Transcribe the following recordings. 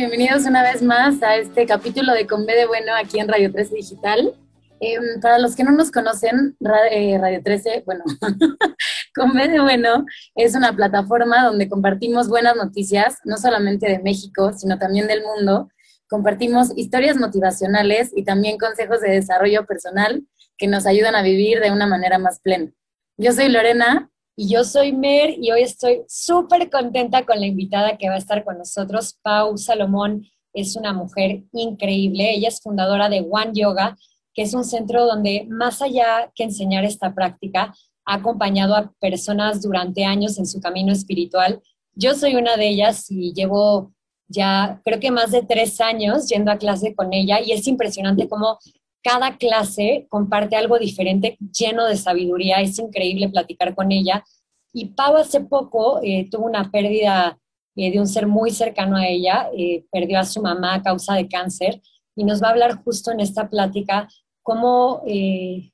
Bienvenidos una vez más a este capítulo de Con B de Bueno aquí en Radio 13 Digital. Em, para los que no nos conocen, eh, Radio 13, bueno, Con B de Bueno es una plataforma donde compartimos buenas noticias, no solamente de México, sino también del mundo. Compartimos historias motivacionales y también consejos de desarrollo personal que nos ayudan a vivir de una manera más plena. Yo soy Lorena y yo soy Mer y hoy estoy súper contenta con la invitada que va a estar con nosotros. Pau Salomón es una mujer increíble. Ella es fundadora de One Yoga, que es un centro donde más allá que enseñar esta práctica, ha acompañado a personas durante años en su camino espiritual. Yo soy una de ellas y llevo ya creo que más de tres años yendo a clase con ella y es impresionante cómo cada clase comparte algo diferente, lleno de sabiduría. Es increíble platicar con ella. Y Pau hace poco eh, tuvo una pérdida eh, de un ser muy cercano a ella, eh, perdió a su mamá a causa de cáncer y nos va a hablar justo en esta plática cómo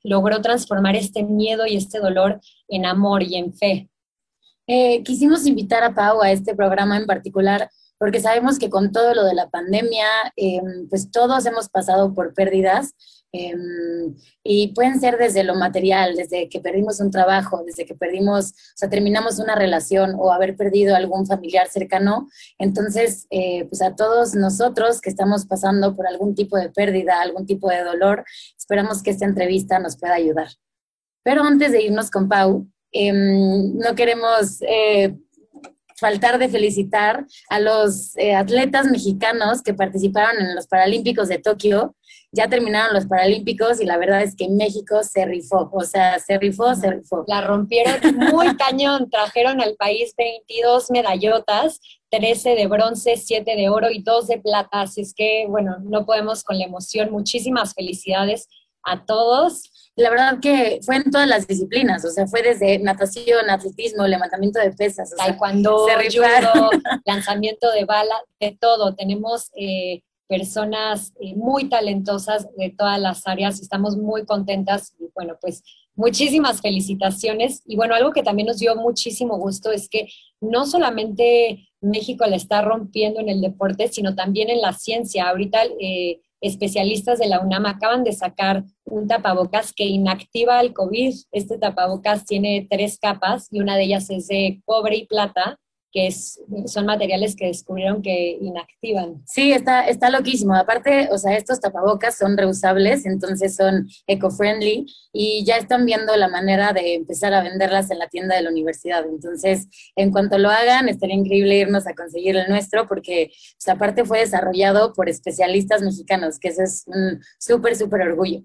logró transformar este miedo y este dolor en amor y en fe. quisimos invitar a Pau a este programa en particular porque sabemos que con todo lo de la pandemia, pues todos hemos pasado por pérdidas Em, y pueden ser desde lo material, desde que perdimos un trabajo, desde que perdimos, o sea, terminamos una relación o haber perdido algún familiar cercano. Entonces, eh, pues a todos nosotros que estamos pasando por algún tipo de pérdida, algún tipo de dolor, esperamos que esta entrevista nos pueda ayudar. Pero antes de irnos con Pau, em, no queremos... Faltar de felicitar a los eh, atletas mexicanos que participaron en los Paralímpicos de Tokio ya terminaron los Paralímpicos y la verdad es que México se rifó, o sea, se rifó, se rifó. La rompieron muy cañón, trajeron al país 22 medallotas, 13 de bronce, 7 de oro y 2 de plata, así es que, bueno, no podemos con la emoción. Muchísimas felicidades a todos. La verdad que fue en todas las disciplinas, o sea, fue desde natación, atletismo, levantamiento de pesas. Taekwondo, judo, lanzamiento de bala, de todo. Tenemos eh, personas eh, muy talentosas de todas las áreas. Estamos muy contentas y bueno, pues muchísimas felicitaciones. Y bueno, algo que también nos dio muchísimo gusto es que no solamente México la está rompiendo en el deporte, sino también en la ciencia. Ahorita eh, especialistas de la UNAM acaban de sacar un tapabocas que inactiva el COVID. Este tapabocas tiene tres capas y una de ellas es de cobre y plata que son materiales que descubrieron que inactivan. Sí, está, está loquísimo. Aparte, o sea, estos tapabocas son reusables, entonces son eco-friendly y ya están viendo la manera de empezar a venderlas en la tienda de la universidad. Entonces, en cuanto lo hagan, estaría increíble irnos a conseguir el nuestro porque, pues, aparte fue desarrollado por especialistas mexicanos, que eso es un súper, súper orgullo.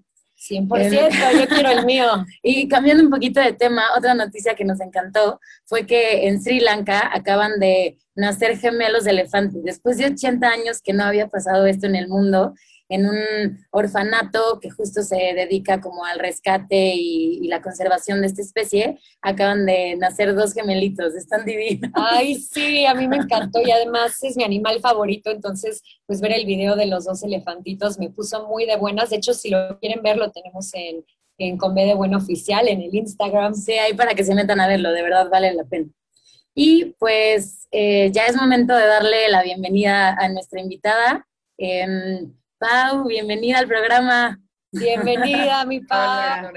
100%, yo quiero el mío. Y cambiando un poquito de tema, otra noticia que nos encantó fue que en Sri Lanka acaban de nacer gemelos de elefantes. Después de 80 años que no había pasado esto en el mundo, en un orfanato que justo se dedica como al rescate y, la conservación de esta especie, acaban de nacer dos gemelitos, están divinos. Ay, sí, a mí me encantó y además es mi animal favorito, entonces pues ver el video de los dos elefantitos me puso muy de buenas, de hecho si lo quieren ver lo tenemos en, en Conve de Bueno Oficial, en el Instagram. Sí, ahí para que se metan a verlo, de verdad vale la pena. Y pues eh, ya es momento de darle la bienvenida a nuestra invitada. Em, Pau, bienvenida al programa. Bienvenida, mi Pau.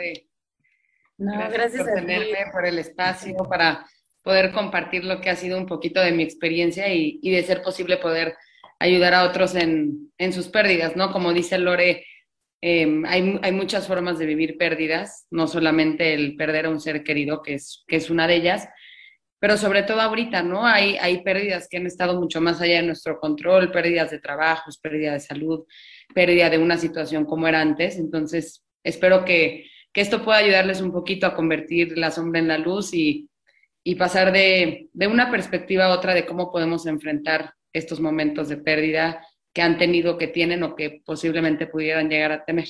No, gracias, por tenerme, por el espacio, para poder compartir lo que ha sido un poquito de mi experiencia y, de ser posible poder ayudar a otros en, en sus pérdidas, ¿no? Como dice Lore, em, hay, hay, muchas formas de vivir pérdidas, no solamente el perder a un ser querido, que es, que es una de ellas, pero sobre todo ahorita, ¿no? Hay, hay pérdidas que han estado mucho más allá de nuestro control, pérdidas de trabajos, pérdida de salud, pérdida de una situación como era antes. Entonces, espero que, que esto pueda ayudarles un poquito a convertir la sombra en la luz y, y pasar de, de una perspectiva a otra de cómo podemos enfrentar estos momentos de pérdida que han tenido, que tienen o que posiblemente pudieran llegar a tener.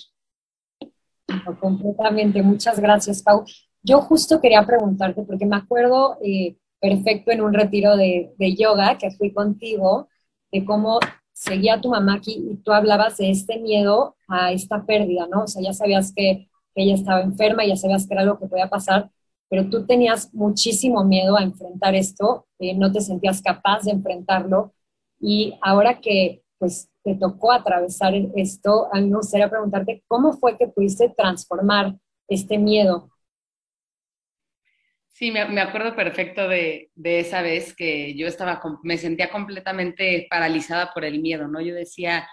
Completamente, muchas gracias, Pau. Yo justo quería preguntarte, porque me acuerdo eh, perfecto en un retiro de, de, yoga que fui contigo, de cómo seguía tu mamá aquí y tú hablabas de este miedo a esta pérdida, ¿no? O sea, ya sabías que, ella estaba enferma, ya sabías que era algo que podía pasar, pero tú tenías muchísimo miedo a enfrentar esto, eh, no te sentías capaz de enfrentarlo y ahora que pues te tocó atravesar esto, a mí me gustaría preguntarte cómo fue que pudiste transformar este miedo Sí, me, acuerdo perfecto de, esa vez que yo estaba, me sentía completamente paralizada por el miedo, ¿no? Yo decía,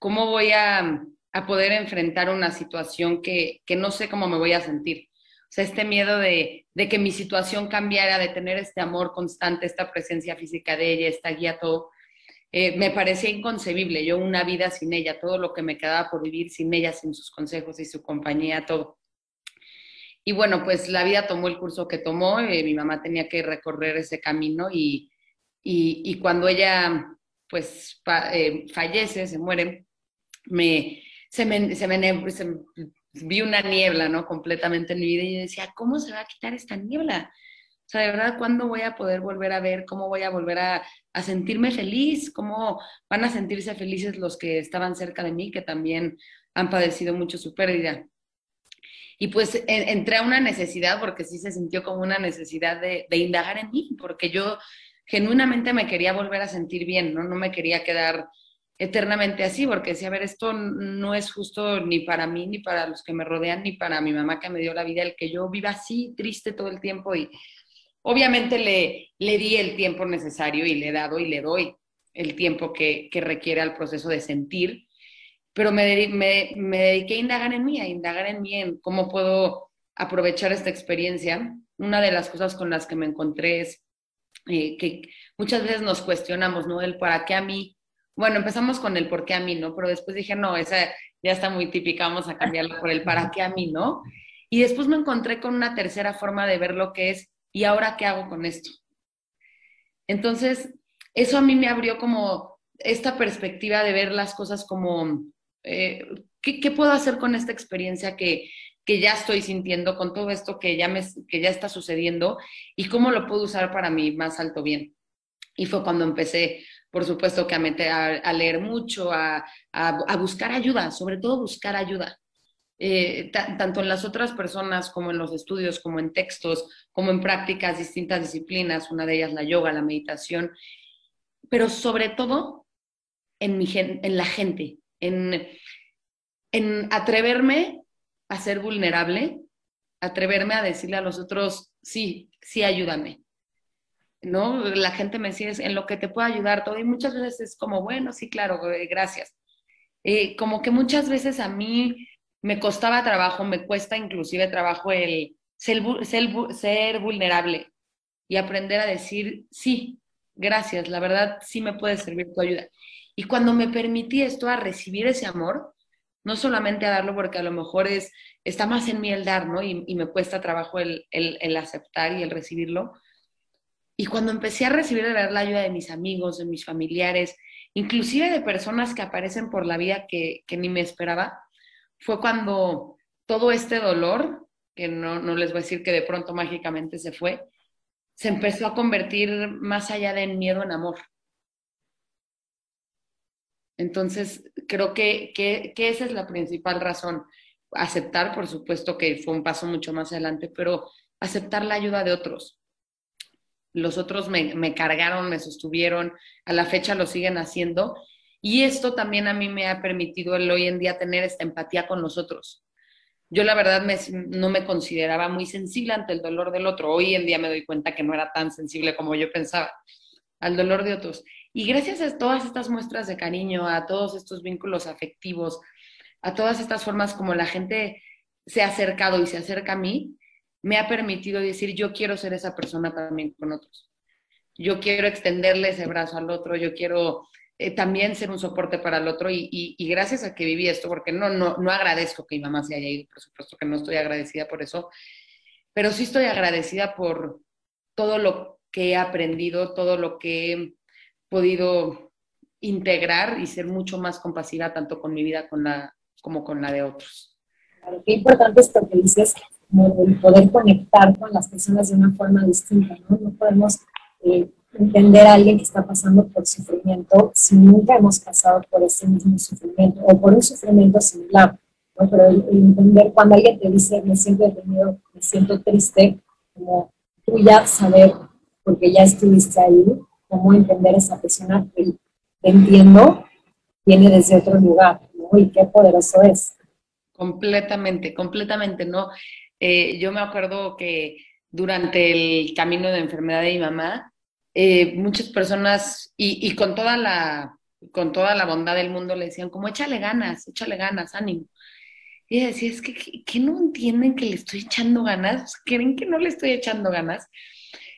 ¿cómo voy a, poder enfrentar una situación que, no sé cómo me voy a sentir? O sea, este miedo de, que mi situación cambiara, de tener este amor constante, esta presencia física de ella, esta guía, todo, eh, me parecía inconcebible. Yo una vida sin ella, todo lo que me quedaba por vivir sin ella, sin sus consejos y su compañía, todo. Y bueno, pues la vida tomó el curso que tomó, eh, mi mamá tenía que recorrer ese camino y, y, cuando ella pues eh, fallece, se muere, me, se me, se me, vi una niebla, ¿no? Completamente en mi vida y decía, ¿cómo se va a quitar esta niebla? O sea, de verdad, ¿cuándo voy a poder volver a ver? ¿Cómo voy a volver a, a, sentirme feliz? ¿Cómo van a sentirse felices los que estaban cerca de mí, que también han padecido mucho su pérdida? Y pues entré a una necesidad, porque sí se sintió como una necesidad de, indagar en mí, porque yo genuinamente me quería volver a sentir bien, ¿no? No me quería quedar eternamente así, porque decía, a ver, esto no es justo ni para mí, ni para los que me rodean, ni para mi mamá que me dio la vida, el que yo viva así, triste todo el tiempo. Y obviamente le, le di el tiempo necesario y le he dado y le doy el tiempo que, que requiere al proceso de sentir pero me, me, me, dediqué a indagar en mí, a indagar en mí, en cómo puedo aprovechar esta experiencia. Una de las cosas con las que me encontré es eh, que muchas veces nos cuestionamos, ¿no? El para qué a mí. Bueno, empezamos con el por qué a mí, ¿no? Pero después dije, no, esa ya está muy típica, vamos a cambiarla por el para qué a mí, ¿no? Y después me encontré con una tercera forma de ver lo que es, ¿y ahora qué hago con esto? Entonces, eso a mí me abrió como esta perspectiva de ver las cosas como eh, ¿qué, puedo hacer con esta experiencia que, que, ya estoy sintiendo, con todo esto que ya, me, que ya está sucediendo y cómo lo puedo usar para mi más alto bien? Y fue cuando empecé, por supuesto, que a, meter, a, leer mucho, a, a, buscar ayuda, sobre todo buscar ayuda. Eh, tanto en las otras personas como en los estudios, como en textos, como en prácticas, distintas disciplinas, una de ellas la yoga, la meditación, pero sobre todo en, mi, en la gente, en, atreverme a ser vulnerable, atreverme a decirle a los otros, sí, sí, ayúdame. ¿No? La gente me decía, en lo que te puedo ayudar todo, y muchas veces es como, bueno, sí, claro, eh, gracias. Eh, como que muchas veces a mí me costaba trabajo, me cuesta inclusive trabajo el ser, ser vulnerable y aprender a decir, sí, gracias, la verdad sí me puede servir tu ayuda. Y cuando me permití esto, a recibir ese amor, no solamente a darlo porque a lo mejor es, está más en mí el dar, ¿no? Y, me cuesta trabajo el, el, aceptar y el recibirlo. Y cuando empecé a recibir la ayuda de mis amigos, de mis familiares, inclusive de personas que aparecen por la vida que, que ni me esperaba, fue cuando todo este dolor, que no, no les voy a decir que de pronto mágicamente se fue, se empezó a convertir más allá de miedo en amor. Entonces, creo que, esa es la principal razón. Aceptar, por supuesto, que fue un paso mucho más adelante, pero aceptar la ayuda de otros. Los otros me, cargaron, me sostuvieron, a la fecha lo siguen haciendo. Y esto también a mí me ha permitido el hoy en día tener esta empatía con los otros. Yo la verdad no me consideraba muy sensible ante el dolor del otro. Hoy en día me doy cuenta que no era tan sensible como yo pensaba al dolor de otros. Y gracias a todas estas muestras de cariño, a todos estos vínculos afectivos, a todas estas formas como la gente se ha acercado y se acerca a mí, me ha permitido decir, yo quiero ser esa persona también con otros. Yo quiero extenderle ese brazo al otro, yo quiero eh, también ser un soporte para el otro y, gracias a que viví esto, porque no, no, no agradezco que mi mamá se haya ido, por supuesto que no estoy agradecida por eso, pero sí estoy agradecida por todo lo que he aprendido, todo lo que podido integrar y ser mucho más compasiva tanto con mi vida con la, como con la de otros. qué importante es lo que dices, el poder conectar con las personas de una forma distinta, ¿no? No podemos eh, entender a alguien que está pasando por sufrimiento si nunca hemos pasado por ese mismo sufrimiento o por un sufrimiento similar. ¿no? Pero entender cuando alguien te dice me siento deprimido, me siento triste, como tú ya saber, porque ya estuviste ahí, cómo entender esa persona que entiendo, viene desde otro lugar, ¿no? Y qué poderoso es. Completamente, completamente, ¿no? Eh, yo me acuerdo que durante el camino de enfermedad de mi mamá, eh, muchas personas, y, con, toda la, con toda la bondad del mundo, le decían como échale ganas, échale ganas, ánimo. Y ella decía, es que, que, no entienden que le estoy echando ganas, creen que no le estoy echando ganas.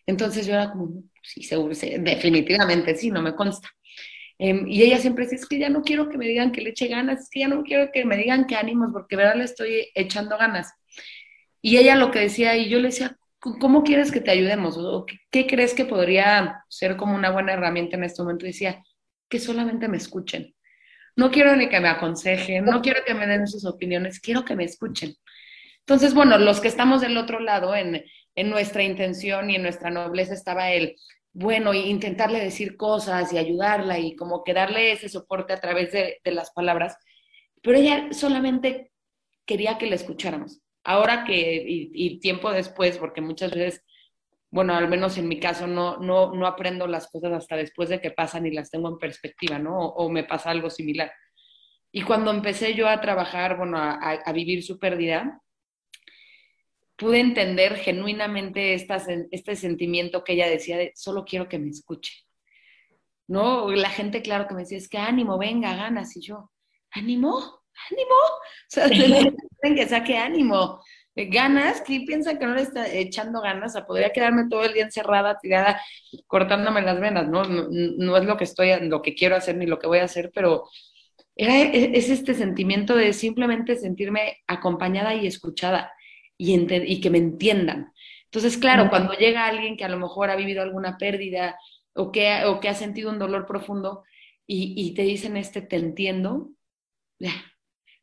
Entonces yo era como, sí, seguro, definitivamente sí, no me consta. Em, y ella siempre decía, es que ya no quiero que me digan que le eche ganas, es que ya no quiero que me digan que ánimos, porque verdad le estoy echando ganas. Y ella lo que decía, y yo le decía, ¿cómo quieres que te ayudemos? ¿O qué, crees que podría ser como una buena herramienta en este momento? decía, que solamente me escuchen. No quiero ni que me aconsejen, no quiero que me den sus opiniones, quiero que me escuchen. Entonces, bueno, los que estamos del otro lado, en, en nuestra intención y en nuestra nobleza estaba el, bueno, intentarle decir cosas y ayudarla y como que darle ese soporte a través de, las palabras, pero ella solamente quería que le escucháramos ahora que, y, tiempo después, porque muchas veces, bueno, al menos en mi caso, no, no, no aprendo las cosas hasta después de que pasan y las tengo en perspectiva, ¿no? O, me pasa algo similar. Y cuando empecé yo a trabajar, bueno, a vivir su pérdida, pude entender genuinamente este sentimiento que ella decía de solo quiero que me escuche. ¿No? La gente, claro, que me decía, es que ánimo, venga, ganas. Y yo, ¿ánimo? ánimo. O sea, que saque ánimo. Ganas, que piensa que no le está echando ganas, o sea, podría quedarme todo el día encerrada, tirada, cortándome las venas, ¿no? No, es lo que estoy, lo que quiero hacer ni lo que voy a hacer, pero era, e, es este sentimiento de simplemente sentirme acompañada y escuchada y, y que me entiendan. Entonces, claro, cuando llega alguien que a lo mejor ha vivido alguna pérdida o que, o que ha sentido un dolor profundo y, y te dicen este te entiendo, ya,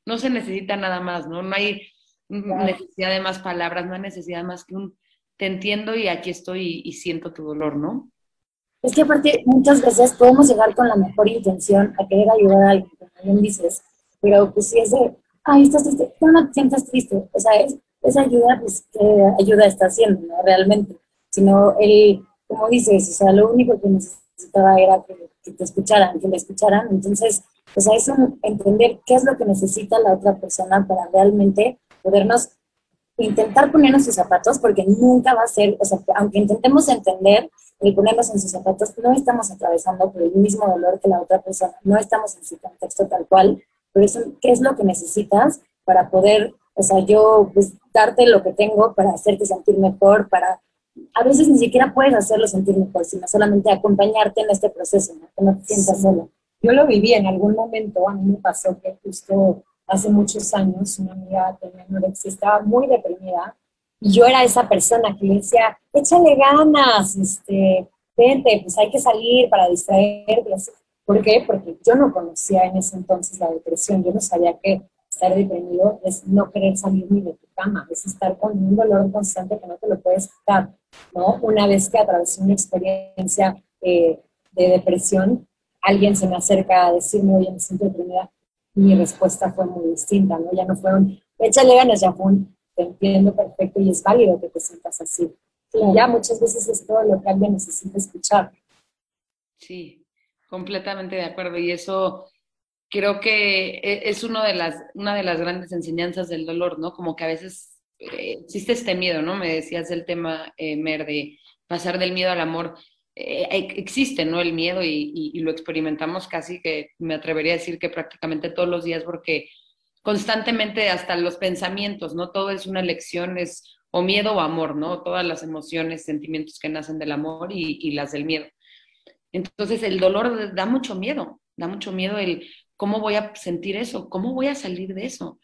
no se necesita nada más, ¿no? No hay necesidad de más palabras, no hay necesidad más que un te entiendo y aquí estoy y, siento tu dolor, ¿no? Es que aparte muchas veces podemos llegar con la mejor intención a querer ayudar a alguien, como bien dices, pero pues si es de, ay, estás triste, no, te sientas triste, o sea, es, esa ayuda, pues, ¿qué ayuda está haciendo, no? Realmente, sino él, como dices, o sea, lo único que necesitaba era que, que te escucharan, que le escucharan, entonces o sea, es entender qué es lo que necesita la otra persona para realmente podernos intentar ponernos sus zapatos, porque nunca va a ser, o sea, aunque intentemos entender y ponernos en sus zapatos, no estamos atravesando por el mismo dolor que la otra persona, no estamos en su contexto tal cual, pero eso, ¿qué es lo que necesitas para poder, o sea, yo, pues, darte lo que tengo para hacerte sentir mejor, para, a veces ni siquiera puedes hacerlo sentir mejor, sino solamente acompañarte en este proceso, ¿no? que no te sientas solo. Yo lo viví en algún momento, a mí me pasó que justo hace muchos años una amiga tenía anorexia, estaba muy deprimida y yo era esa persona que le decía, échale ganas, este, vente, pues hay que salir para distraerte. ¿Por qué? Porque yo no conocía en ese entonces la depresión, yo no sabía que estar deprimido es no querer salir ni de tu cama, es estar con un dolor constante que no te lo puedes quitar, ¿no? Una vez que atravesé una experiencia eh, de depresión, alguien se me acerca a decirme, oye, me siento deprimida, mi respuesta fue muy distinta, ¿no? Ya no fue un, échale ganas, ya fue un, te entiendo perfecto y es válido que te sientas así. Y ya muchas veces es todo lo que alguien necesita escuchar. Sí, completamente de acuerdo. Y eso creo que e, es uno de las, una de las grandes enseñanzas del dolor, ¿no? Como que a veces eh, existe este miedo, ¿no? Me decías del tema, eh, Mer, de pasar del miedo al amor eh, existe, ¿no? El miedo y, lo experimentamos casi que me atrevería a decir que prácticamente todos los días porque constantemente hasta los pensamientos, ¿no? Todo es una elección, es o miedo o amor, ¿no? Todas las emociones, sentimientos que nacen del amor y, las del miedo. Entonces el dolor da mucho miedo, da mucho miedo el cómo voy a sentir eso, cómo voy a salir de eso,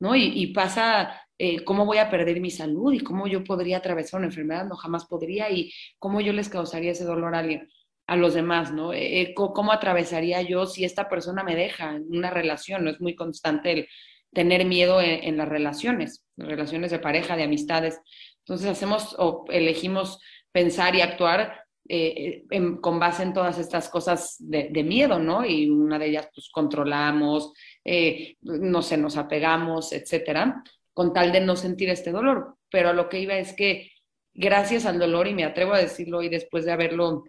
¿no? Y, pasa eh, cómo voy a perder mi salud y cómo yo podría atravesar una enfermedad, no jamás podría, y cómo yo les causaría ese dolor a alguien, a los demás, ¿no? Eh, eh, ¿Cómo atravesaría yo si esta persona me deja en una relación? No es muy constante el tener miedo en, las relaciones, relaciones de pareja, de amistades. Entonces hacemos o elegimos pensar y actuar eh, con base en todas estas cosas de, miedo, ¿no? Y una de ellas, pues controlamos, eh, no sé, nos apegamos, etcétera, con tal de no sentir este dolor. Pero lo que iba es que gracias al dolor, y me atrevo a decirlo hoy después de haberlo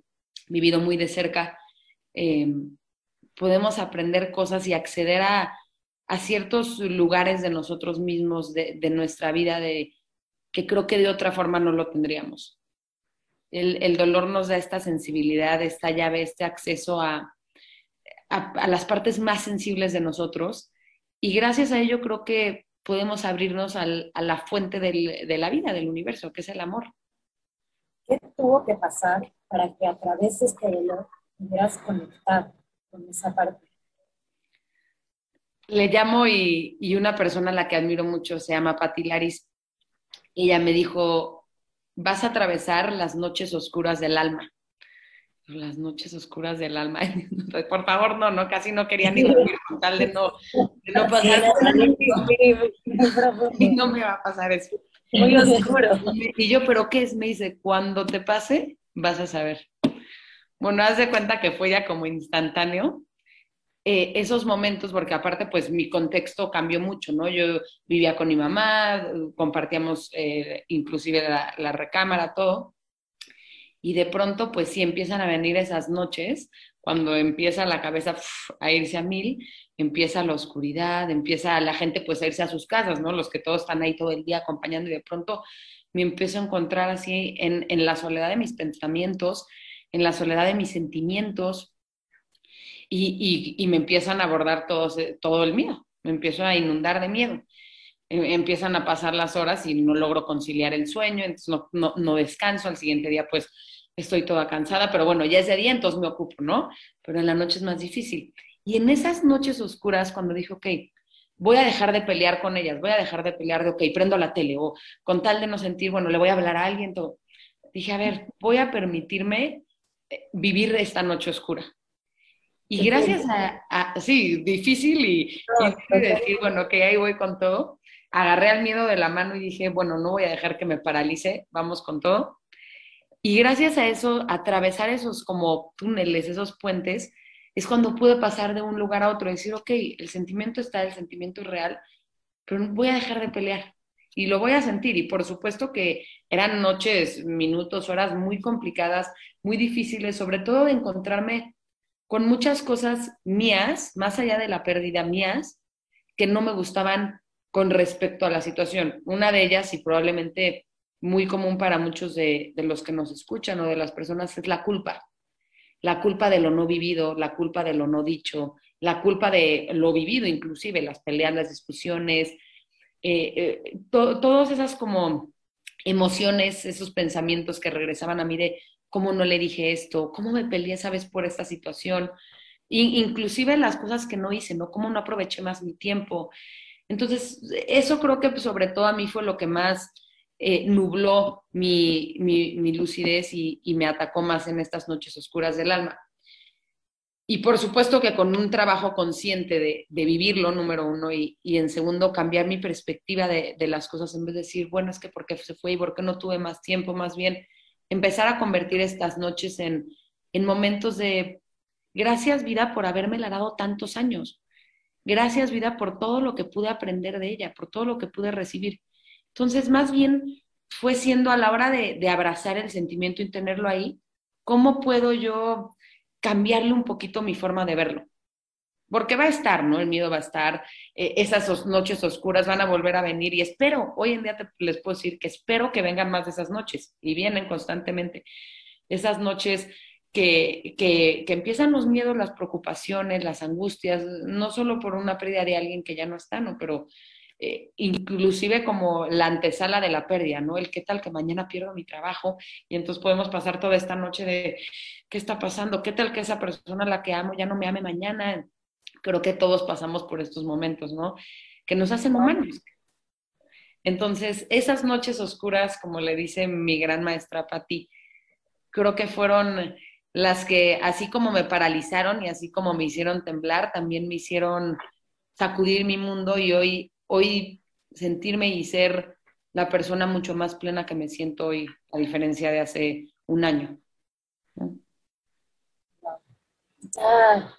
vivido muy de cerca, eh, podemos aprender cosas y acceder a, ciertos lugares de nosotros mismos, de, nuestra vida, de, que creo que de otra forma no lo tendríamos. El, dolor nos da esta sensibilidad, esta llave, este acceso a, a, las partes más sensibles de nosotros y gracias a ello creo que podemos abrirnos a la fuente de la vida, del universo, que es el amor. ¿Qué tuvo que pasar para que a través de este dolor pudieras conectar con esa parte? le llamo y, una persona a la que admiro mucho se llama Patti Laris. Ella me dijo, vas a atravesar las noches oscuras del alma. Las noches oscuras del alma. Por favor, no, no, casi no quería ni dormir con tal de no, pasar. y no me va a pasar eso. Muy oscuro. Y yo, ¿pero qué es? Me dice, cuando te pase, vas a saber. Bueno, haz de cuenta que fue ya como instantáneo eh, esos momentos, porque aparte, pues mi contexto cambió mucho, ¿no? Yo vivía con mi mamá, compartíamos eh, inclusive la, recámara, todo. Y de pronto, pues sí empiezan a venir esas noches, cuando empieza la cabeza a irse a mil, empieza la oscuridad, empieza la gente pues a irse a sus casas, ¿no? Los que todos están ahí todo el día acompañando y de pronto me empiezo a encontrar así en, en la soledad de mis pensamientos, en la soledad de mis sentimientos, y, me empiezan a abordar todo, todo el miedo, me empiezo a inundar de miedo. Em, empiezan a pasar las horas y no logro conciliar el sueño, entonces no, no, descanso, al siguiente día pues estoy toda cansada, pero bueno, ya es de día, entonces me ocupo, ¿no? Pero en la noche es más difícil. Y en esas noches oscuras, cuando dije, ok, voy a dejar de pelear con ellas, voy a dejar de pelear de, ok, prendo la tele, o con tal de no sentir, bueno, le voy a hablar a alguien. Dije, a ver, voy a permitirme eh, vivir esta noche oscura. Y gracias a, sí, difícil y, decir, bueno, que ahí voy con todo. Agarré al miedo de la mano y dije, bueno, no voy a dejar que me paralice, vamos con todo. Y gracias a eso, atravesar esos como túneles, esos puentes, es cuando pude pasar de un lugar a otro y decir, ok, el sentimiento está, el sentimiento es real, pero voy a dejar de pelear y lo voy a sentir. Y por supuesto que eran noches, minutos, horas muy complicadas, muy difíciles, sobre todo de encontrarme con muchas cosas mías, más allá de la pérdida mías, que no me gustaban con respecto a la situación. Una de ellas, y probablemente muy común para muchos de, los que nos escuchan o de las personas, es la culpa. La culpa de lo no vivido, la culpa de lo no dicho, la culpa de lo vivido, inclusive las peleas, las discusiones, eh, eh, todas esas como emociones, esos pensamientos que regresaban a mí de cómo no le dije esto, cómo me peleé esa vez por esta situación, inclusive las cosas que no hice, ¿no? Cómo no aproveché más mi tiempo. Entonces, eso creo que pues, sobre todo a mí fue lo que más eh, nubló mi, lucidez y, me atacó más en estas noches oscuras del alma. Y por supuesto que con un trabajo consciente de, vivirlo, número uno, y, en segundo, cambiar mi perspectiva de, las cosas en vez de decir, bueno, es que porque se fue y porque no tuve más tiempo, más bien empezar a convertir estas noches en, momentos de gracias vida por haberme la dado tantos años. Gracias vida por todo lo que pude aprender de ella, por todo lo que pude recibir. Entonces, más bien fue siendo a la hora de, de abrazar el sentimiento y tenerlo ahí, ¿cómo puedo yo cambiarle un poquito mi forma de verlo? Porque va a estar, ¿no? El miedo va a estar, eh, esas noches oscuras van a volver a venir y espero, hoy en día les puedo decir que espero que vengan más de esas noches y vienen constantemente. Esas noches que, que, que, empiezan los miedos, las preocupaciones, las angustias, no solo por una pérdida de alguien que ya no está, ¿no? Pero eh, inclusive como la antesala de la pérdida, ¿no? El qué tal que mañana pierdo mi trabajo y entonces podemos pasar toda esta noche de qué está pasando, qué tal que esa persona a la que amo ya no me ame mañana. Creo que todos pasamos por estos momentos, ¿no? Que nos hacen humanos. Entonces, esas noches oscuras, como le dice mi gran maestra Patti, creo que fueron las que así como me paralizaron y así como me hicieron temblar, también me hicieron sacudir mi mundo y hoy, hoy sentirme y ser la persona mucho más plena que me siento hoy, a diferencia de hace un año. Ah,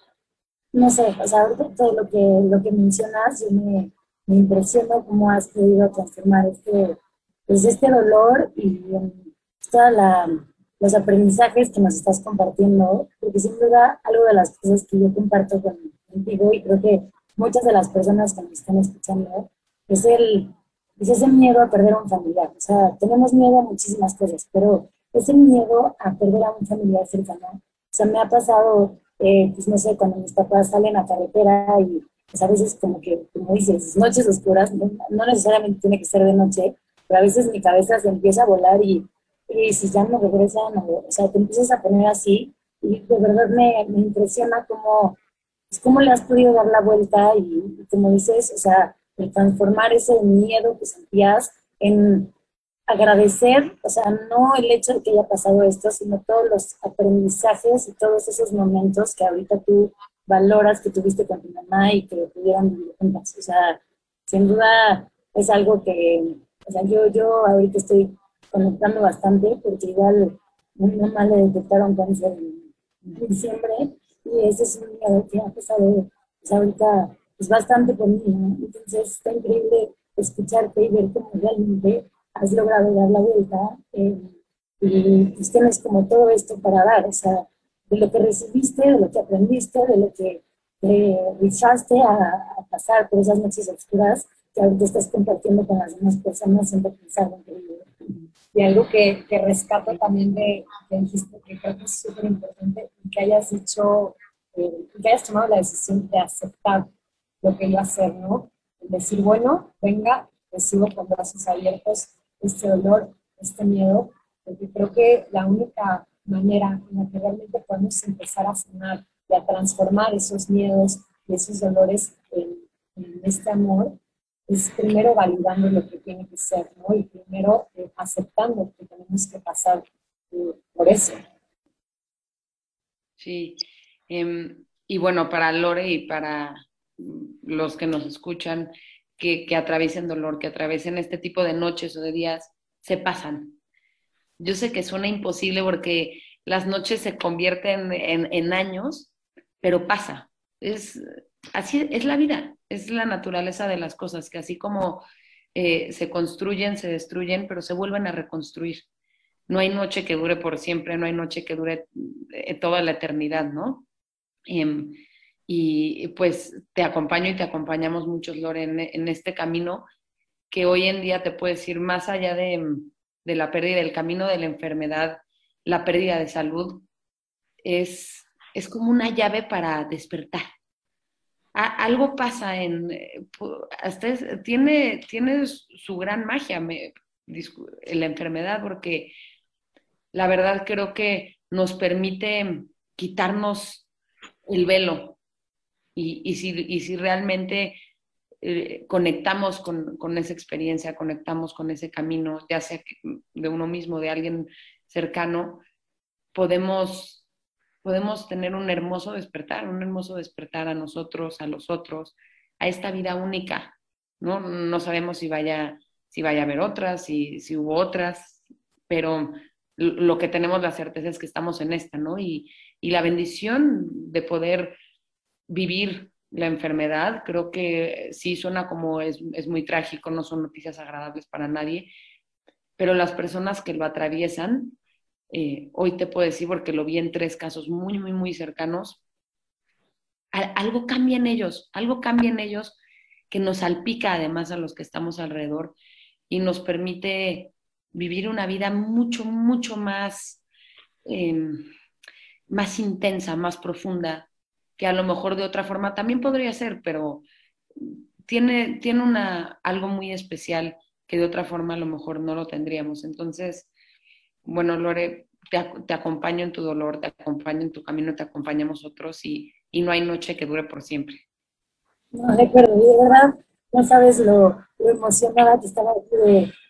no sé, o sea, todo lo que, lo que mencionas, yo me, me impresiona cómo has podido transformar este, pues este dolor y toda la los aprendizajes que nos estás compartiendo, porque sin duda algo de las cosas que yo comparto contigo y creo que muchas de las personas que nos están escuchando es el es ese miedo a perder a un familiar. O sea, tenemos miedo a muchísimas cosas, pero ese miedo a perder a un familiar cercano, o sea, me ha pasado, eh, pues no sé, cuando mis papás salen a carretera y pues a veces como que, como dices, noches oscuras, no, no necesariamente tiene que ser de noche, pero a veces mi cabeza se empieza a volar y y si ya no regresan, o, sea, te empiezas a poner así y de verdad me, me impresiona cómo, pues, cómo le has podido dar la vuelta y, como dices, o sea, el transformar ese miedo que sentías en agradecer, o sea, no el hecho de que haya pasado esto, sino todos los aprendizajes y todos esos momentos que ahorita tú valoras que tuviste con tu mamá y que pudieron vivir juntas. O sea, sin duda es algo que, o sea, yo, yo ahorita estoy conectando bastante porque igual mi mamá le detectaron cáncer en diciembre y ese es un miedo que ha pasado pues ahorita es bastante conmigo. Entonces está increíble escucharte y ver cómo realmente has logrado dar la vuelta eh, y pues tienes como todo esto para dar, o sea, de lo que recibiste, de lo que aprendiste, de lo que te luchaste a, a, pasar por esas noches oscuras que ahorita estás compartiendo con las demás personas, siempre pensando increíble. Y algo que, que rescato también de que dijiste, que creo que es súper importante, que hayas dicho, eh, que hayas tomado la decisión de aceptar lo que iba a hacer, ¿no? Decir, bueno, venga, recibo con brazos abiertos este dolor, este miedo, porque creo que la única manera en la que realmente podemos empezar a sanar y a transformar esos miedos y esos dolores en, en este amor es primero validando lo que tiene que ser, ¿no? Y primero eh, aceptando que tenemos que pasar eh, por eso. Sí. Em, y bueno, para Lore y para los que nos escuchan, que, que atraviesen dolor, que atraviesen este tipo de noches o de días, se pasan. Yo sé que suena imposible porque las noches se convierten en, años, pero pasa. Es, así es la vida es la naturaleza de las cosas, que así como eh, se construyen, se destruyen, pero se vuelven a reconstruir. No hay noche que dure por siempre, no hay noche que dure eh, toda la eternidad, ¿no? Em, y pues te acompaño y te acompañamos muchos, Lore, en, este camino que hoy en día te puedo decir, más allá de, de la pérdida del camino de la enfermedad, la pérdida de salud, es, es como una llave para despertar. Algo pasa en, eh, hasta tiene, tiene su gran magia me, la enfermedad, porque la verdad creo que nos permite quitarnos el velo y, y, si, y si, realmente eh, conectamos con, con, esa experiencia, conectamos con ese camino, ya sea de uno mismo, de alguien cercano, podemos podemos tener un hermoso despertar, un hermoso despertar a nosotros, a los otros, a esta vida única, ¿no? No sabemos si vaya, si vaya a haber otras, si, si hubo otras, pero lo que tenemos la certeza es que estamos en esta, ¿no? Y, y la bendición de poder vivir la enfermedad, creo que sí suena como es, es muy trágico, no son noticias agradables para nadie, pero las personas que lo atraviesan eh, hoy te puedo decir, porque lo vi en tres casos muy, muy, muy cercanos, algo cambia en ellos, algo cambia en ellos que nos salpica además a los que estamos alrededor y nos permite vivir una vida mucho, mucho más, em, más intensa, más profunda, que a lo mejor de otra forma también podría ser, pero tiene, tiene una, algo muy especial que de otra forma a lo mejor no lo tendríamos. Entonces, bueno, Lore, te, acompaño en tu dolor, te acompaño en tu camino, te acompañamos otros y, y no hay noche que dure por siempre. No, de acuerdo, de verdad, no sabes lo, emocionada que estaba,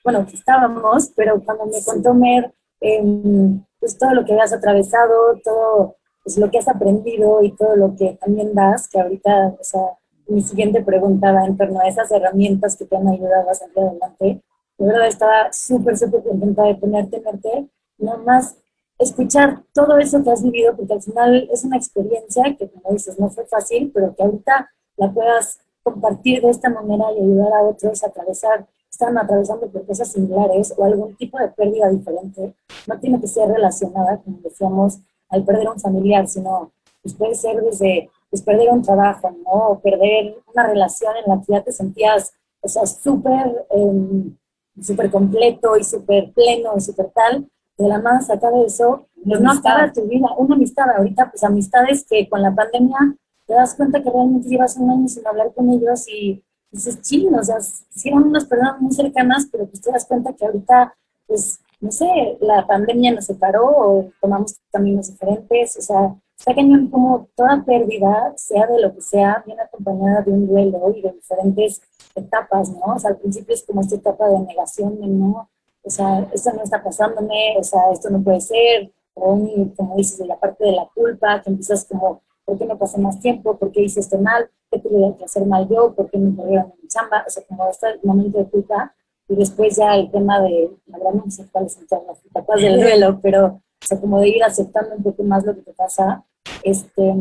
bueno, que estábamos, pero cuando me contó Mer, em, pues todo lo que has atravesado, todo pues, lo que has aprendido y todo lo que también das, que ahorita, o sea, mi siguiente pregunta va en torno a esas herramientas que te han ayudado a salir adelante. De verdad estaba súper, súper contenta de tenerte, tenerte, nada más escuchar todo eso que has vivido, porque al final es una experiencia que, como dices, no fue fácil, pero que ahorita la puedas compartir de esta manera y ayudar a otros a atravesar, están atravesando por cosas similares o algún tipo de pérdida diferente. No tiene que ser relacionada, como decíamos, al perder un familiar, sino pues puede ser desde pues, perder un trabajo, ¿no? O perder una relación en la que ya te sentías, o sea, súper, em, súper completo y súper pleno y súper tal, de la mano sacar eso, pues no acaba tu vida. Una amistad ahorita, pues amistades que con la pandemia te das cuenta que realmente llevas un año sin hablar con ellos y dices, ching, o sea, si eran unas personas muy cercanas, pero pues te das cuenta que ahorita, pues, no sé, la pandemia nos separó o tomamos caminos diferentes, o sea, está cañón como toda pérdida, sea de lo que sea, viene acompañada de un duelo y de diferentes etapas, ¿no? O sea, al principio es como esta etapa de negación, de no, o sea, esto no está pasándome, o sea, esto no puede ser, o como dices, de la parte de la culpa, que empiezas como, ¿por qué no pasé más tiempo? ¿Por qué hice esto mal? ¿Qué tuve que hacer mal yo? ¿Por qué me corrieron en mi chamba? O sea, como este momento de culpa, y después ya el tema de, la verdad no sé cuáles son todas las etapas del duelo, pero, o sea, como de ir aceptando un poco más lo que te pasa, este,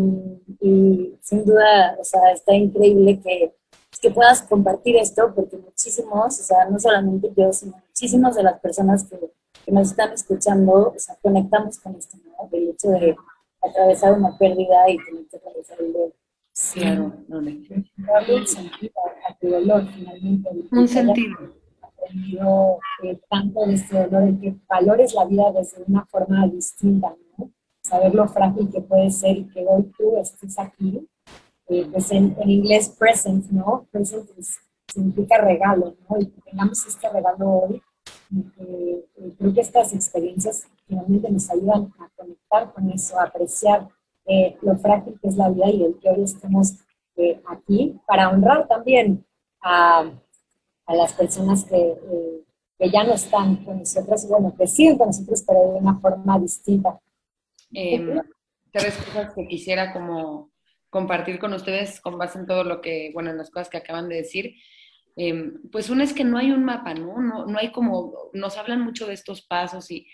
y sin duda, o sea, está increíble que que puedas compartir esto, porque muchísimos, o sea, no solamente yo, sino muchísimas de las personas que, que nos están escuchando, o sea, conectamos con esto, ¿no? El hecho de atravesar una pérdida y tener que atravesar el dolor. Claro, no Darle un sentido a tu dolor, finalmente. Un sentido. Aprendido eh, tanto de este dolor, en que valores la vida desde una forma distinta, ¿no? Saber lo frágil que puede ser y que hoy tú estés aquí eh, pues en, inglés present, ¿no? Present significa regalo, ¿no? Y que tengamos este regalo hoy, eh, creo que estas experiencias finalmente nos ayudan a conectar con eso, a apreciar eh, lo frágil que es la vida y el que hoy estemos aquí para honrar también a, a las personas que, que, ya no están con nosotros, bueno, que siguen con nosotros, pero de una forma distinta. Em, tres cosas que quisiera como compartir con ustedes con base en todo lo que, bueno, en las cosas que acaban de decir. Em, pues una es que no hay un mapa, ¿no? ¿no? No hay como, nos hablan mucho de estos pasos y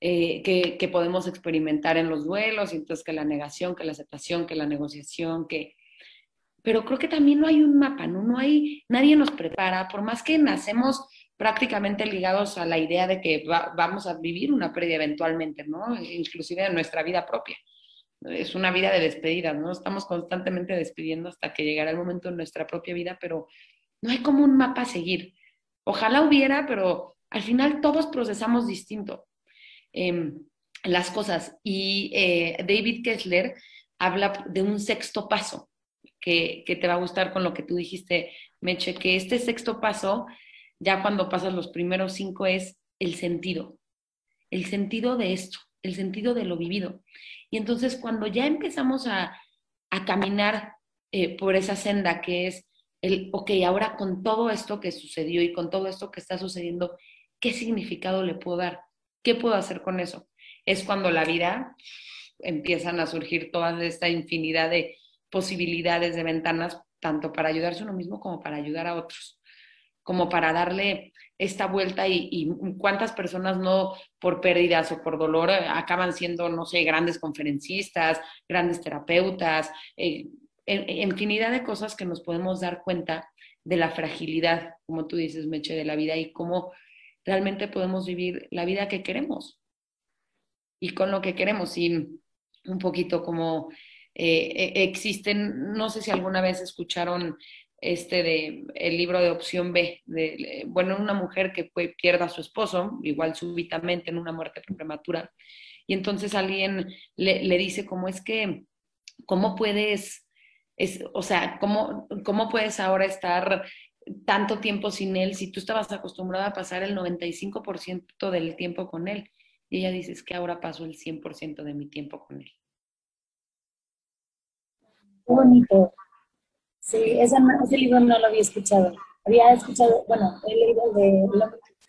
eh, que, que, podemos experimentar en los duelos, y entonces que la negación, que la aceptación, que la negociación, que... Pero creo que también no hay un mapa, ¿no? No hay, nadie nos prepara, por más que nacemos prácticamente ligados a la idea de que vamos a vivir una pérdida eventualmente, ¿no? Inclusive en nuestra vida propia es una vida de despedida, ¿no? Estamos constantemente despidiendo hasta que llegará el momento en nuestra propia vida, pero no hay como un mapa a seguir. Ojalá hubiera, pero al final todos procesamos distinto em, las cosas. Y eh, David Kessler habla de un sexto paso, que, te va a gustar con lo que tú dijiste, Meche, que este sexto paso, ya cuando pasas los primeros cinco, es el sentido, el sentido de esto, el sentido de lo vivido. Y entonces cuando ya empezamos a, caminar eh, por esa senda que es el, ok, ahora con todo esto que sucedió y con todo esto que está sucediendo, ¿qué significado le puedo dar? ¿Qué puedo hacer con eso? Es cuando la vida empiezan a surgir toda esta infinidad de posibilidades, de ventanas, tanto para ayudarse uno mismo como para ayudar a otros, como para darle esta vuelta y, cuántas personas no por pérdidas o por dolor eh, acaban siendo, no sé, grandes conferencistas, grandes terapeutas, eh, infinidad de cosas que nos podemos dar cuenta de la fragilidad, como tú dices, Meche, de la vida y cómo realmente podemos vivir la vida que queremos y con lo que queremos. Y un poquito como eh, e, existen, no sé si alguna vez escucharon este de el libro de opción B, de, bueno, una mujer que pierde a su esposo, igual súbitamente en una muerte prematura, Y entonces alguien le, dice, ¿cómo es que, cómo puedes, es, o sea, ¿cómo, cómo puedes ahora estar tanto tiempo sin él si tú estabas acostumbrada a pasar el 95% del tiempo con él? Y ella dice, es que ahora paso el 100% de mi tiempo con él. Bonito. Sí, ese, ese libro no lo había escuchado. Había escuchado, bueno, he leído de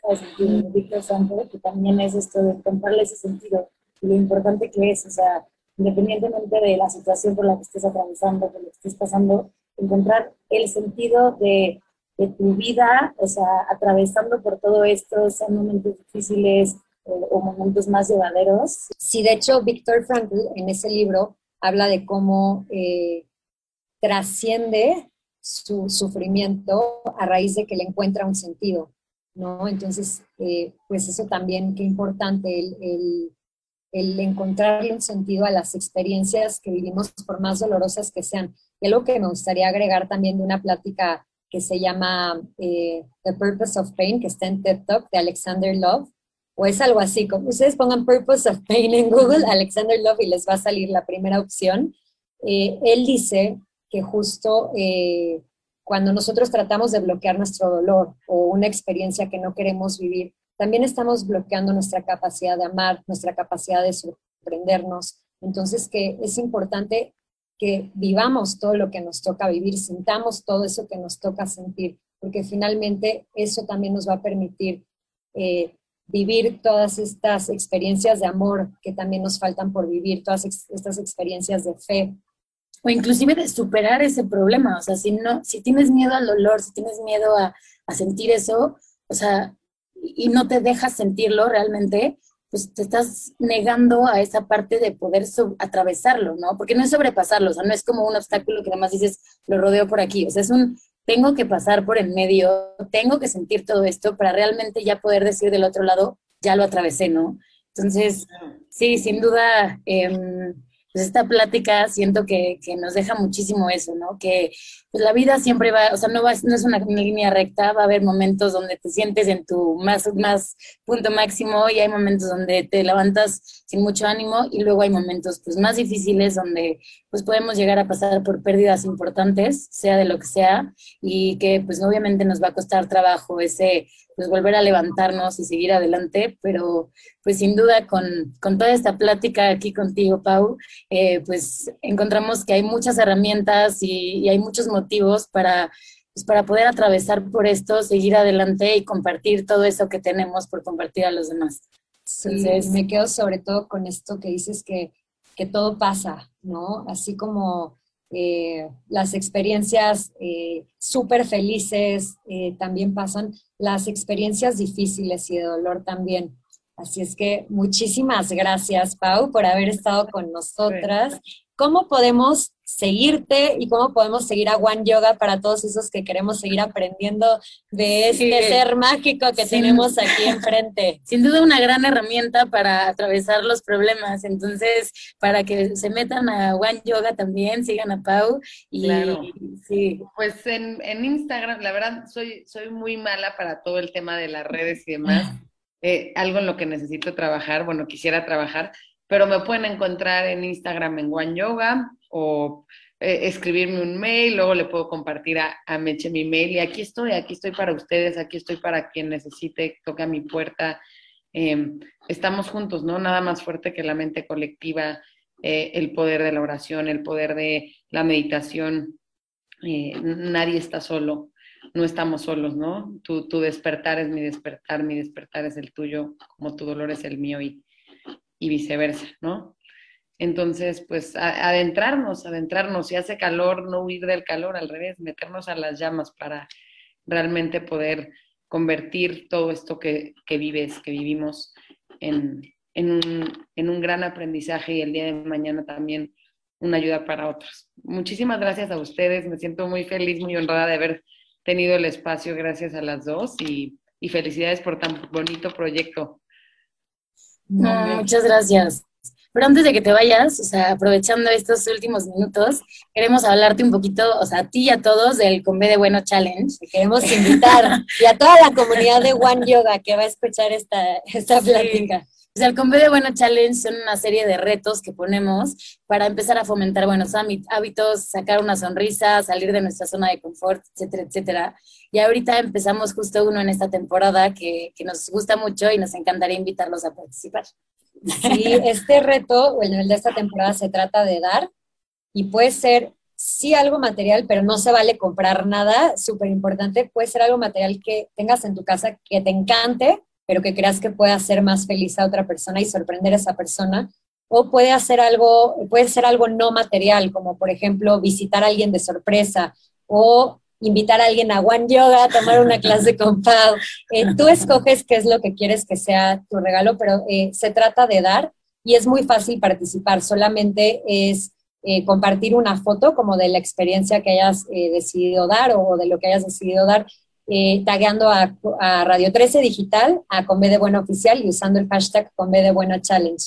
de sentido de Víctor Santo, que también es esto de comprarle ese sentido lo importante que es, o sea, independientemente de la situación por la que estés atravesando, por lo que estés pasando, encontrar el sentido de, de tu vida, o sea, atravesando por todo esto, sean momentos difíciles o, o momentos más llevaderos. Sí, de hecho, Víctor Frankl en ese libro habla de cómo eh, trasciende su sufrimiento a raíz de que le encuentra un sentido, ¿no? Entonces, eh, pues eso también, qué importante, el, el, encontrarle un sentido a las experiencias que vivimos, por más dolorosas que sean. Y algo que me gustaría agregar también de una plática que se llama eh, The Purpose of Pain, que está en TED Talk de Alexander Love, o es algo así, como ustedes pongan Purpose of Pain en Google, Alexander Love, y les va a salir la primera opción. Eh, él dice que justo eh, cuando nosotros tratamos de bloquear nuestro dolor o una experiencia que no queremos vivir, también estamos bloqueando nuestra capacidad de amar, nuestra capacidad de sorprendernos. Entonces, que es importante que vivamos todo lo que nos toca vivir, sintamos todo eso que nos toca sentir, porque finalmente eso también nos va a permitir eh, vivir todas estas experiencias de amor que también nos faltan por vivir, todas estas experiencias de fe. O inclusive de superar ese problema, o sea, si, no, si tienes miedo al dolor, si tienes miedo a, a sentir eso, o sea, y no te dejas sentirlo realmente, pues te estás negando a esa parte de poder atravesarlo, ¿no? Porque no es sobrepasarlo, o sea, no es como un obstáculo que además dices, lo rodeo por aquí, o sea, es un, tengo que pasar por el medio, tengo que sentir todo esto para realmente ya poder decir del otro lado, ya lo atravesé, ¿no? Entonces, sí, sin duda, eh, pues esta plática siento que, que, nos deja muchísimo eso, ¿no? Que pues la vida siempre va, o sea, no, va, no es una, línea recta, va a haber momentos donde te sientes en tu más, más punto máximo y hay momentos donde te levantas sin mucho ánimo y luego hay momentos pues más difíciles donde pues podemos llegar a pasar por pérdidas importantes, sea de lo que sea, y que pues obviamente nos va a costar trabajo ese pues volver a levantarnos y seguir adelante, pero pues sin duda con, con toda esta plática aquí contigo, Pau, eh, pues encontramos que hay muchas herramientas y, y hay muchos motivos para, pues, para poder atravesar por esto, seguir adelante y compartir todo eso que tenemos por compartir a los demás. Entonces, me quedo sobre todo con esto que dices que, que todo pasa, ¿no? Así como eh, las experiencias eh, súper felices eh, también pasan, las experiencias difíciles y de dolor también. Así es que muchísimas gracias, Pau, por haber estado con nosotras. ¿Cómo podemos seguirte y cómo podemos seguir a One Yoga para todos esos que queremos seguir aprendiendo de este ser mágico que tenemos aquí enfrente? Sin duda una gran herramienta para atravesar los problemas. Entonces, para que se metan a One Yoga también, sigan a Pau. Y, claro. Sí. Pues en, en Instagram, la verdad, soy, soy muy mala para todo el tema de las redes y demás. Eh, algo en lo que necesito trabajar, bueno, quisiera trabajar, pero me pueden encontrar en Instagram en One Yoga o eh, escribirme un mail, luego le puedo compartir a, a, Meche mi mail y aquí estoy, aquí estoy para ustedes, aquí estoy para quien necesite, toque a mi puerta. Em, estamos juntos, ¿no? Nada más fuerte que la mente colectiva, eh, el poder de la oración, el poder de la meditación. nadie está solo no estamos solos, ¿no? Tu, tu, despertar es mi despertar, mi despertar es el tuyo, como tu dolor es el mío y, y viceversa, ¿no? Entonces, pues adentrarnos, adentrarnos, si hace calor, no huir del calor, al revés, meternos a las llamas para realmente poder convertir todo esto que, que vives, que vivimos, en, en, un, en un gran aprendizaje y el día de mañana también una ayuda para otros. Muchísimas gracias a ustedes, me siento muy feliz, muy honrada de haber tenido el espacio gracias a las dos y, y felicidades por tan bonito proyecto. Muchas gracias. Pero antes de que te vayas, o sea, aprovechando estos últimos minutos, queremos hablarte un poquito, o sea, a ti y a todos del Conve de Bueno Challenge. Te queremos invitar y a toda la comunidad de One Yoga que va a escuchar esta, esta plática. Pues el Conve Bueno Challenge son una serie de retos que ponemos para empezar a fomentar buenos hábitos, sacar una sonrisa, salir de nuestra zona de confort, etcétera, etcétera. Y ahorita empezamos justo uno en esta temporada que, que nos gusta mucho y nos encantaría invitarlos a participar. Sí, este reto, bueno, el de esta temporada se trata de dar y puede ser sí algo material, pero no se vale comprar nada, súper importante, puede ser algo material que tengas en tu casa que te encante, pero que creas que puede hacer más feliz a otra persona y sorprender a esa persona. O puede hacer algo, puede ser algo no material, como por ejemplo visitar a alguien de sorpresa o invitar a alguien a One Yoga, a tomar una clase con Pau. Eh, tú escoges qué es lo que quieres que sea tu regalo, pero eh, se trata de dar y es muy fácil participar. Solamente es eh, compartir una foto como de la experiencia que hayas decidido dar o de lo que hayas decidido dar eh, a, Radio 13 Digital, a Con de Bueno Oficial y usando el hashtag Con de Bueno Challenge.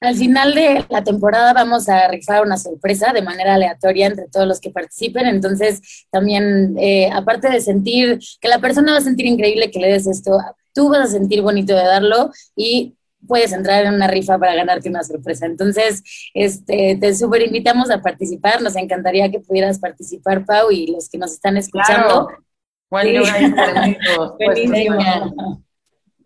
Al final de la temporada vamos a rifar una sorpresa de manera aleatoria entre todos los que participen. Entonces, también, eh, aparte de sentir que la persona va a sentir increíble que le des esto, tú vas a sentir bonito de darlo y puedes entrar en una rifa para ganarte una sorpresa. Entonces, este, te súper invitamos a participar. Nos encantaría que pudieras participar, Pau, y los que nos están escuchando.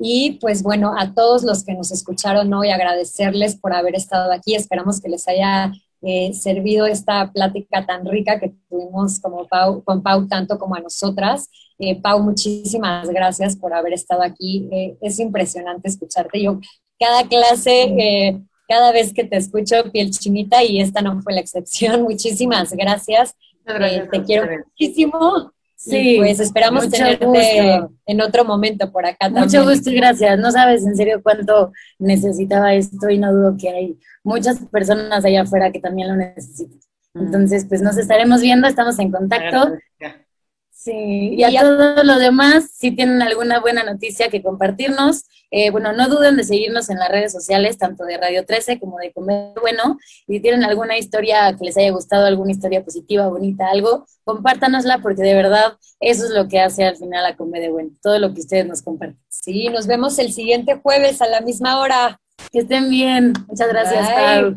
Y pues bueno, a todos los que nos escucharon hoy, agradecerles por haber estado aquí. Esperamos que les haya eh, servido esta plática tan rica que tuvimos como Pau, con Pau, tanto como a nosotras. Eh, Pau, muchísimas gracias por haber estado aquí. Eh, es impresionante escucharte. Yo cada clase, cada vez que te escucho, piel chinita y esta no fue la excepción. Muchísimas gracias. te quiero muchísimo. Sí, pues esperamos tenerte en otro momento por acá también. Mucho gusto y gracias. No sabes en serio cuánto necesitaba esto y no dudo que hay muchas personas allá afuera que también lo necesitan. Entonces, pues nos estaremos viendo, estamos en contacto. Sí, y a, todos los demás, si tienen alguna buena noticia que compartirnos, eh, bueno, no duden de seguirnos en las redes sociales, tanto de Radio 13 como de Comer Bueno. Y si tienen alguna historia que les haya gustado, alguna historia positiva, bonita, algo, compártanosla porque de verdad eso es lo que hace al final a Comer Bueno, todo lo que ustedes nos comparten. Sí, nos vemos el siguiente jueves a la misma hora. Que estén bien. Muchas gracias, Pau.